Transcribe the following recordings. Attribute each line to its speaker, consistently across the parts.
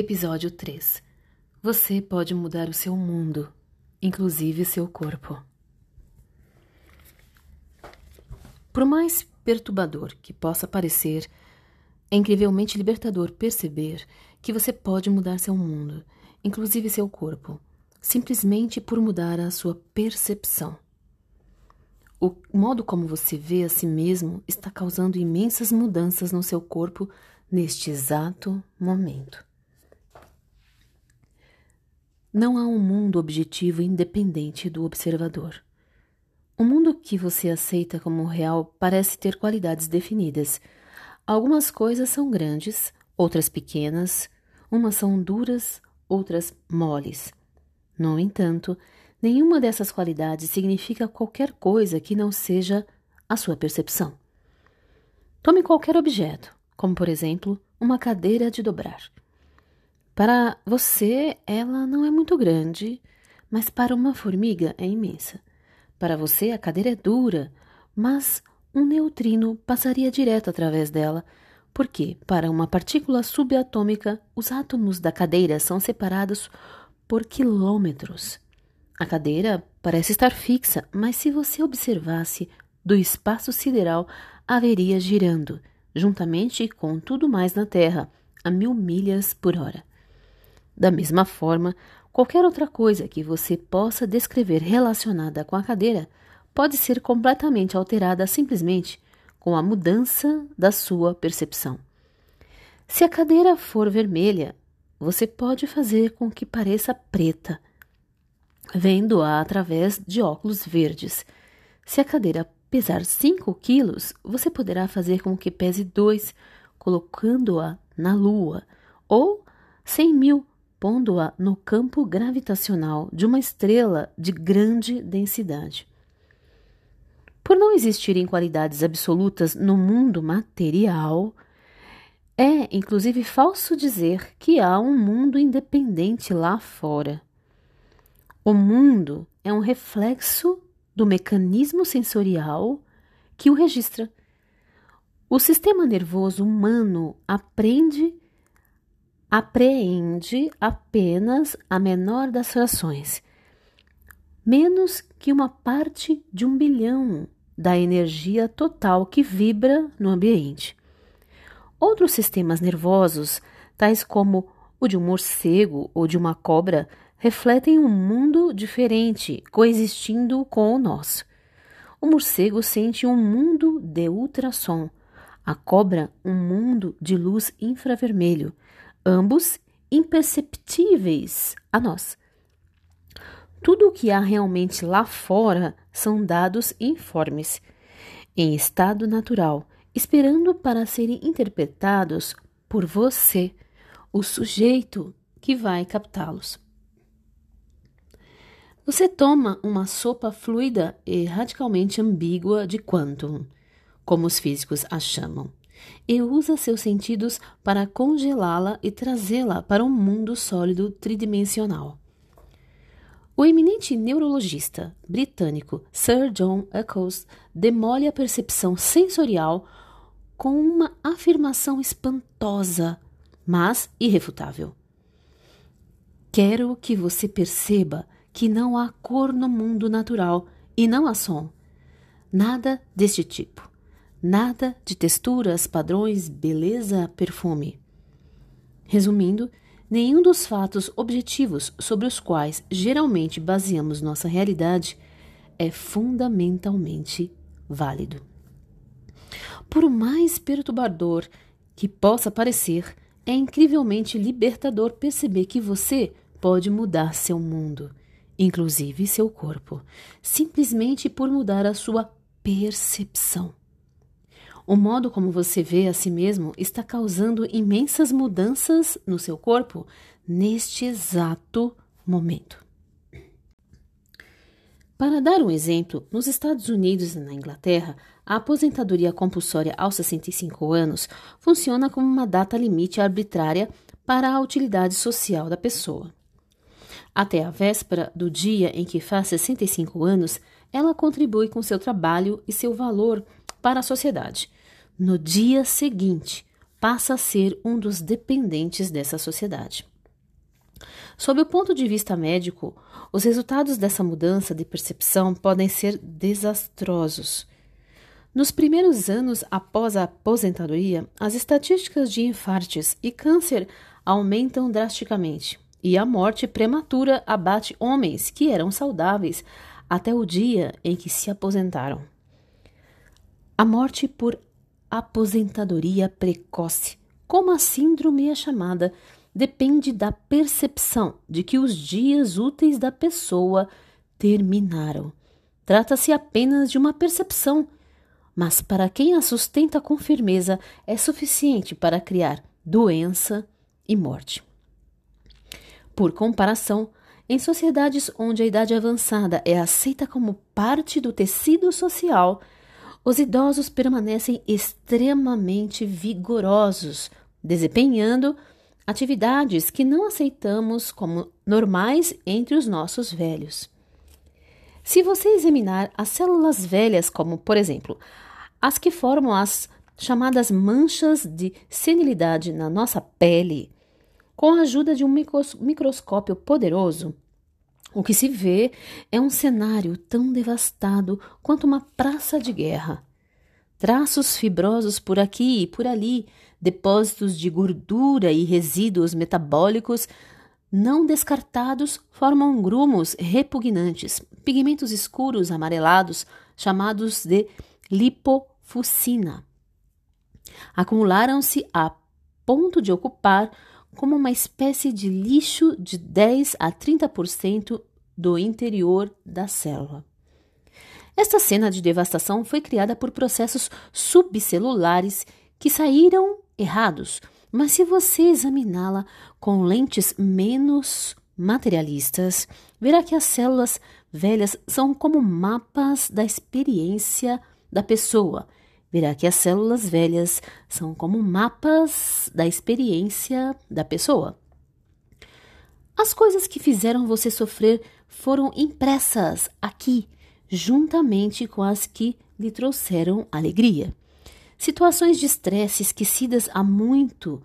Speaker 1: Episódio 3 Você pode mudar o seu mundo, inclusive seu corpo. Por mais perturbador que possa parecer, é incrivelmente libertador perceber que você pode mudar seu mundo, inclusive seu corpo, simplesmente por mudar a sua percepção. O modo como você vê a si mesmo está causando imensas mudanças no seu corpo neste exato momento. Não há um mundo objetivo independente do observador. O mundo que você aceita como real parece ter qualidades definidas. Algumas coisas são grandes, outras pequenas, umas são duras, outras moles. No entanto, nenhuma dessas qualidades significa qualquer coisa que não seja a sua percepção. Tome qualquer objeto, como por exemplo uma cadeira de dobrar. Para você, ela não é muito grande, mas para uma formiga é imensa. Para você, a cadeira é dura, mas um neutrino passaria direto através dela, porque, para uma partícula subatômica, os átomos da cadeira são separados por quilômetros. A cadeira parece estar fixa, mas se você observasse do espaço sideral, haveria girando, juntamente com tudo mais na Terra, a mil milhas por hora. Da mesma forma, qualquer outra coisa que você possa descrever relacionada com a cadeira pode ser completamente alterada simplesmente com a mudança da sua percepção. Se a cadeira for vermelha, você pode fazer com que pareça preta, vendo-a através de óculos verdes. Se a cadeira pesar 5 quilos, você poderá fazer com que pese 2, colocando-a na lua, ou 100 mil pondo-a no campo gravitacional de uma estrela de grande densidade. Por não existirem qualidades absolutas no mundo material, é inclusive falso dizer que há um mundo independente lá fora. O mundo é um reflexo do mecanismo sensorial que o registra. O sistema nervoso humano aprende apreende apenas a menor das frações, menos que uma parte de um bilhão da energia total que vibra no ambiente. Outros sistemas nervosos, tais como o de um morcego ou de uma cobra, refletem um mundo diferente coexistindo com o nosso. O morcego sente um mundo de ultrassom, a cobra um mundo de luz infravermelho, ambos imperceptíveis a nós. Tudo o que há realmente lá fora são dados informes, em estado natural, esperando para serem interpretados por você, o sujeito que vai captá-los. Você toma uma sopa fluida e radicalmente ambígua de quantum, como os físicos a chamam e usa seus sentidos para congelá-la e trazê-la para um mundo sólido tridimensional. O eminente neurologista britânico Sir John Eccles demole a percepção sensorial com uma afirmação espantosa, mas irrefutável. Quero que você perceba que não há cor no mundo natural e não há som. Nada deste tipo. Nada de texturas, padrões, beleza, perfume. Resumindo, nenhum dos fatos objetivos sobre os quais geralmente baseamos nossa realidade é fundamentalmente válido. Por mais perturbador que possa parecer, é incrivelmente libertador perceber que você pode mudar seu mundo, inclusive seu corpo, simplesmente por mudar a sua percepção. O modo como você vê a si mesmo está causando imensas mudanças no seu corpo neste exato momento. Para dar um exemplo, nos Estados Unidos e na Inglaterra, a aposentadoria compulsória aos 65 anos funciona como uma data limite arbitrária para a utilidade social da pessoa. Até a véspera do dia em que faz 65 anos, ela contribui com seu trabalho e seu valor para a sociedade, no dia seguinte, passa a ser um dos dependentes dessa sociedade. Sob o ponto de vista médico, os resultados dessa mudança de percepção podem ser desastrosos. Nos primeiros anos após a aposentadoria, as estatísticas de infartes e câncer aumentam drasticamente, e a morte prematura abate homens que eram saudáveis até o dia em que se aposentaram. A morte por aposentadoria precoce, como a síndrome é chamada, depende da percepção de que os dias úteis da pessoa terminaram. Trata-se apenas de uma percepção, mas para quem a sustenta com firmeza é suficiente para criar doença e morte. Por comparação, em sociedades onde a idade avançada é aceita como parte do tecido social, os idosos permanecem extremamente vigorosos, desempenhando atividades que não aceitamos como normais entre os nossos velhos. Se você examinar as células velhas, como por exemplo as que formam as chamadas manchas de senilidade na nossa pele, com a ajuda de um microscópio poderoso, o que se vê é um cenário tão devastado quanto uma praça de guerra. Traços fibrosos por aqui e por ali, depósitos de gordura e resíduos metabólicos não descartados formam grumos repugnantes, pigmentos escuros amarelados, chamados de lipofucina. Acumularam-se a ponto de ocupar como uma espécie de lixo de 10 a 30% do interior da célula. Esta cena de devastação foi criada por processos subcelulares que saíram errados, mas se você examiná-la com lentes menos materialistas, verá que as células velhas são como mapas da experiência da pessoa. Verá que as células velhas são como mapas da experiência da pessoa. As coisas que fizeram você sofrer foram impressas aqui, juntamente com as que lhe trouxeram alegria. Situações de estresse esquecidas há muito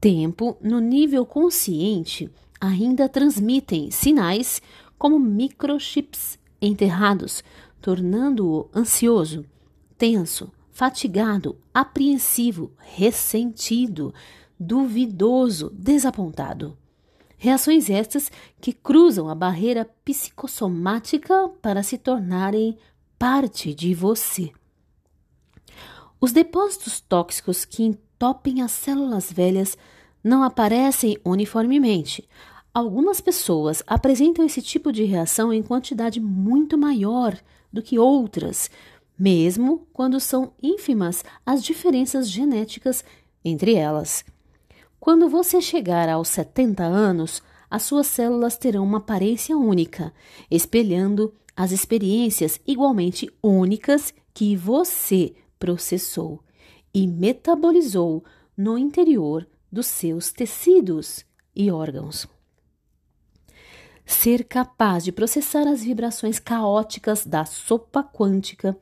Speaker 1: tempo no nível consciente ainda transmitem sinais como microchips enterrados, tornando-o ansioso, tenso, fatigado, apreensivo, ressentido, duvidoso, desapontado. Reações estas que cruzam a barreira psicossomática para se tornarem parte de você. Os depósitos tóxicos que entopem as células velhas não aparecem uniformemente. Algumas pessoas apresentam esse tipo de reação em quantidade muito maior do que outras, mesmo quando são ínfimas as diferenças genéticas entre elas. Quando você chegar aos 70 anos, as suas células terão uma aparência única, espelhando as experiências igualmente únicas que você processou e metabolizou no interior dos seus tecidos e órgãos. Ser capaz de processar as vibrações caóticas da sopa quântica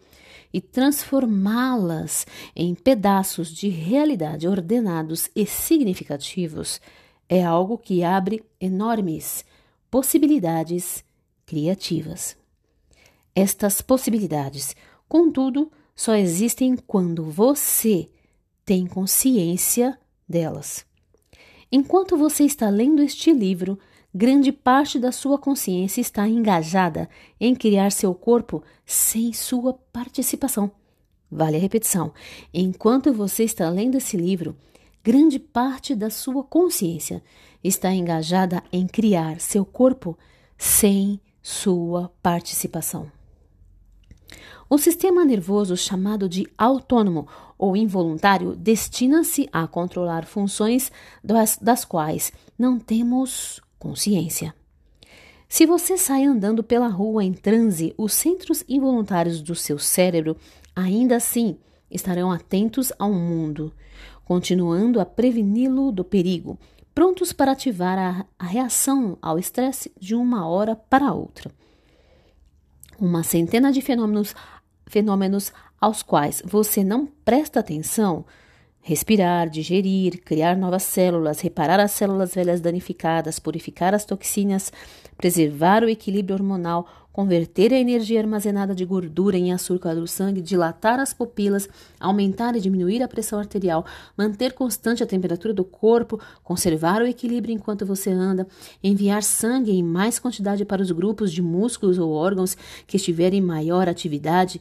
Speaker 1: e transformá-las em pedaços de realidade ordenados e significativos é algo que abre enormes possibilidades criativas. Estas possibilidades, contudo, só existem quando você tem consciência delas. Enquanto você está lendo este livro, grande parte da sua consciência está engajada em criar seu corpo sem sua participação. Vale a repetição. Enquanto você está lendo esse livro, grande parte da sua consciência está engajada em criar seu corpo sem sua participação. O sistema nervoso chamado de autônomo ou involuntário destina-se a controlar funções das, das quais não temos consciência. Se você sai andando pela rua em transe, os centros involuntários do seu cérebro ainda assim estarão atentos ao mundo, continuando a preveni-lo do perigo, prontos para ativar a, a reação ao estresse de uma hora para outra. Uma centena de fenômenos fenômenos aos quais você não presta atenção Respirar, digerir, criar novas células, reparar as células velhas danificadas, purificar as toxinas, preservar o equilíbrio hormonal, converter a energia armazenada de gordura em açúcar do sangue, dilatar as pupilas, aumentar e diminuir a pressão arterial, manter constante a temperatura do corpo, conservar o equilíbrio enquanto você anda, enviar sangue em mais quantidade para os grupos de músculos ou órgãos que estiverem em maior atividade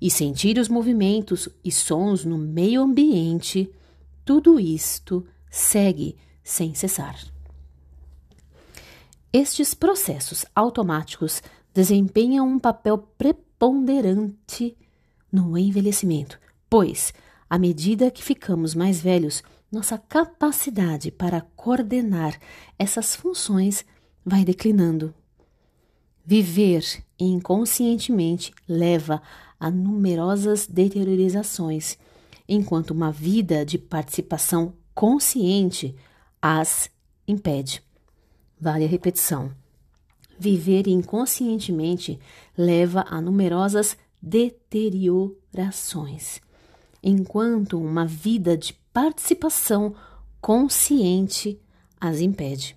Speaker 1: e sentir os movimentos e sons no meio ambiente, tudo isto segue sem cessar. Estes processos automáticos desempenham um papel preponderante no envelhecimento, pois, à medida que ficamos mais velhos, nossa capacidade para coordenar essas funções vai declinando. Viver inconscientemente leva a numerosas deteriorizações, enquanto uma vida de participação consciente as impede. Vale a repetição. Viver inconscientemente leva a numerosas deteriorações, enquanto uma vida de participação consciente as impede.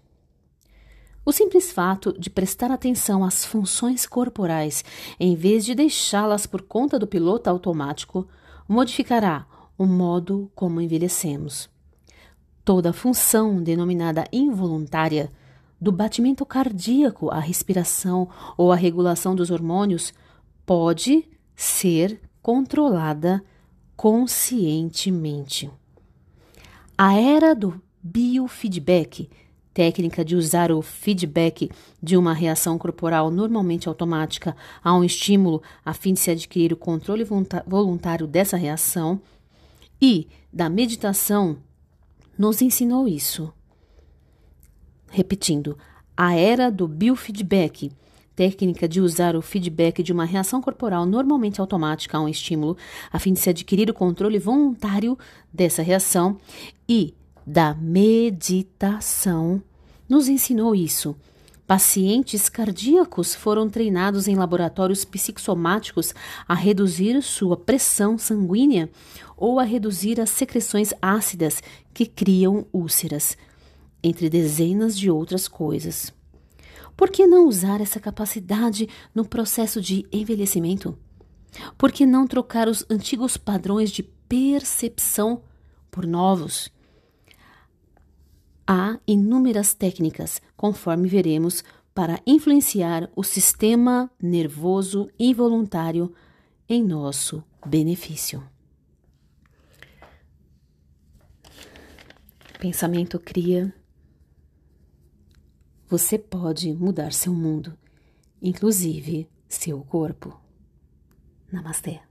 Speaker 1: O simples fato de prestar atenção às funções corporais, em vez de deixá-las por conta do piloto automático, modificará o modo como envelhecemos. Toda função denominada involuntária, do batimento cardíaco à respiração ou à regulação dos hormônios, pode ser controlada conscientemente. A era do biofeedback técnica de usar o feedback de uma reação corporal normalmente automática a um estímulo a fim de se adquirir o controle voluntário dessa reação, e da meditação nos ensinou isso. Repetindo, a era do biofeedback, técnica de usar o feedback de uma reação corporal normalmente automática a um estímulo, a fim de se adquirir o controle voluntário dessa reação, e da meditação nos ensinou isso. Pacientes cardíacos foram treinados em laboratórios psicossomáticos a reduzir sua pressão sanguínea ou a reduzir as secreções ácidas que criam úlceras, entre dezenas de outras coisas. Por que não usar essa capacidade no processo de envelhecimento? Por que não trocar os antigos padrões de percepção por novos? Há inúmeras técnicas, conforme veremos, para influenciar o sistema nervoso involuntário em nosso benefício. Pensamento cria. Você pode mudar seu mundo, inclusive seu corpo. Namastê.